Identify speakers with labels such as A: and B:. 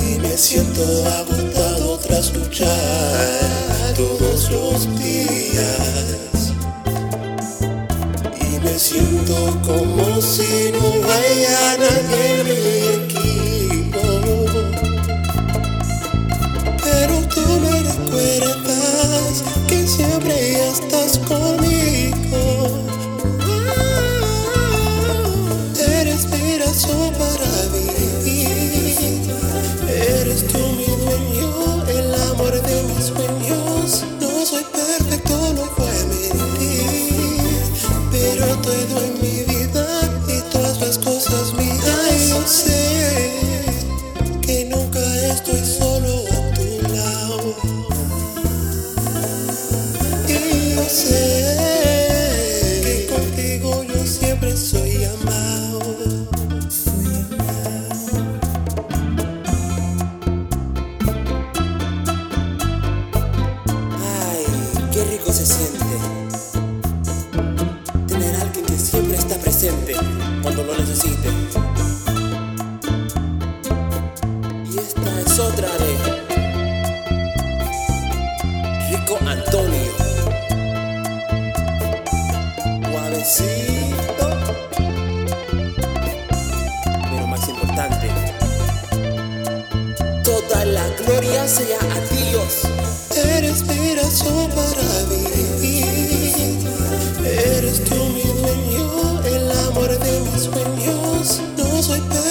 A: Y me siento agotado tras luchar todos los días. Y me siento como si no vaya nadie.
B: It's been yours. se siente. Tener alguien que siempre está presente cuando lo necesite. Y esta es otra de Rico Antonio. Guavecito. Pero más importante. Toda la gloria sea a Dios. when yours knows way better.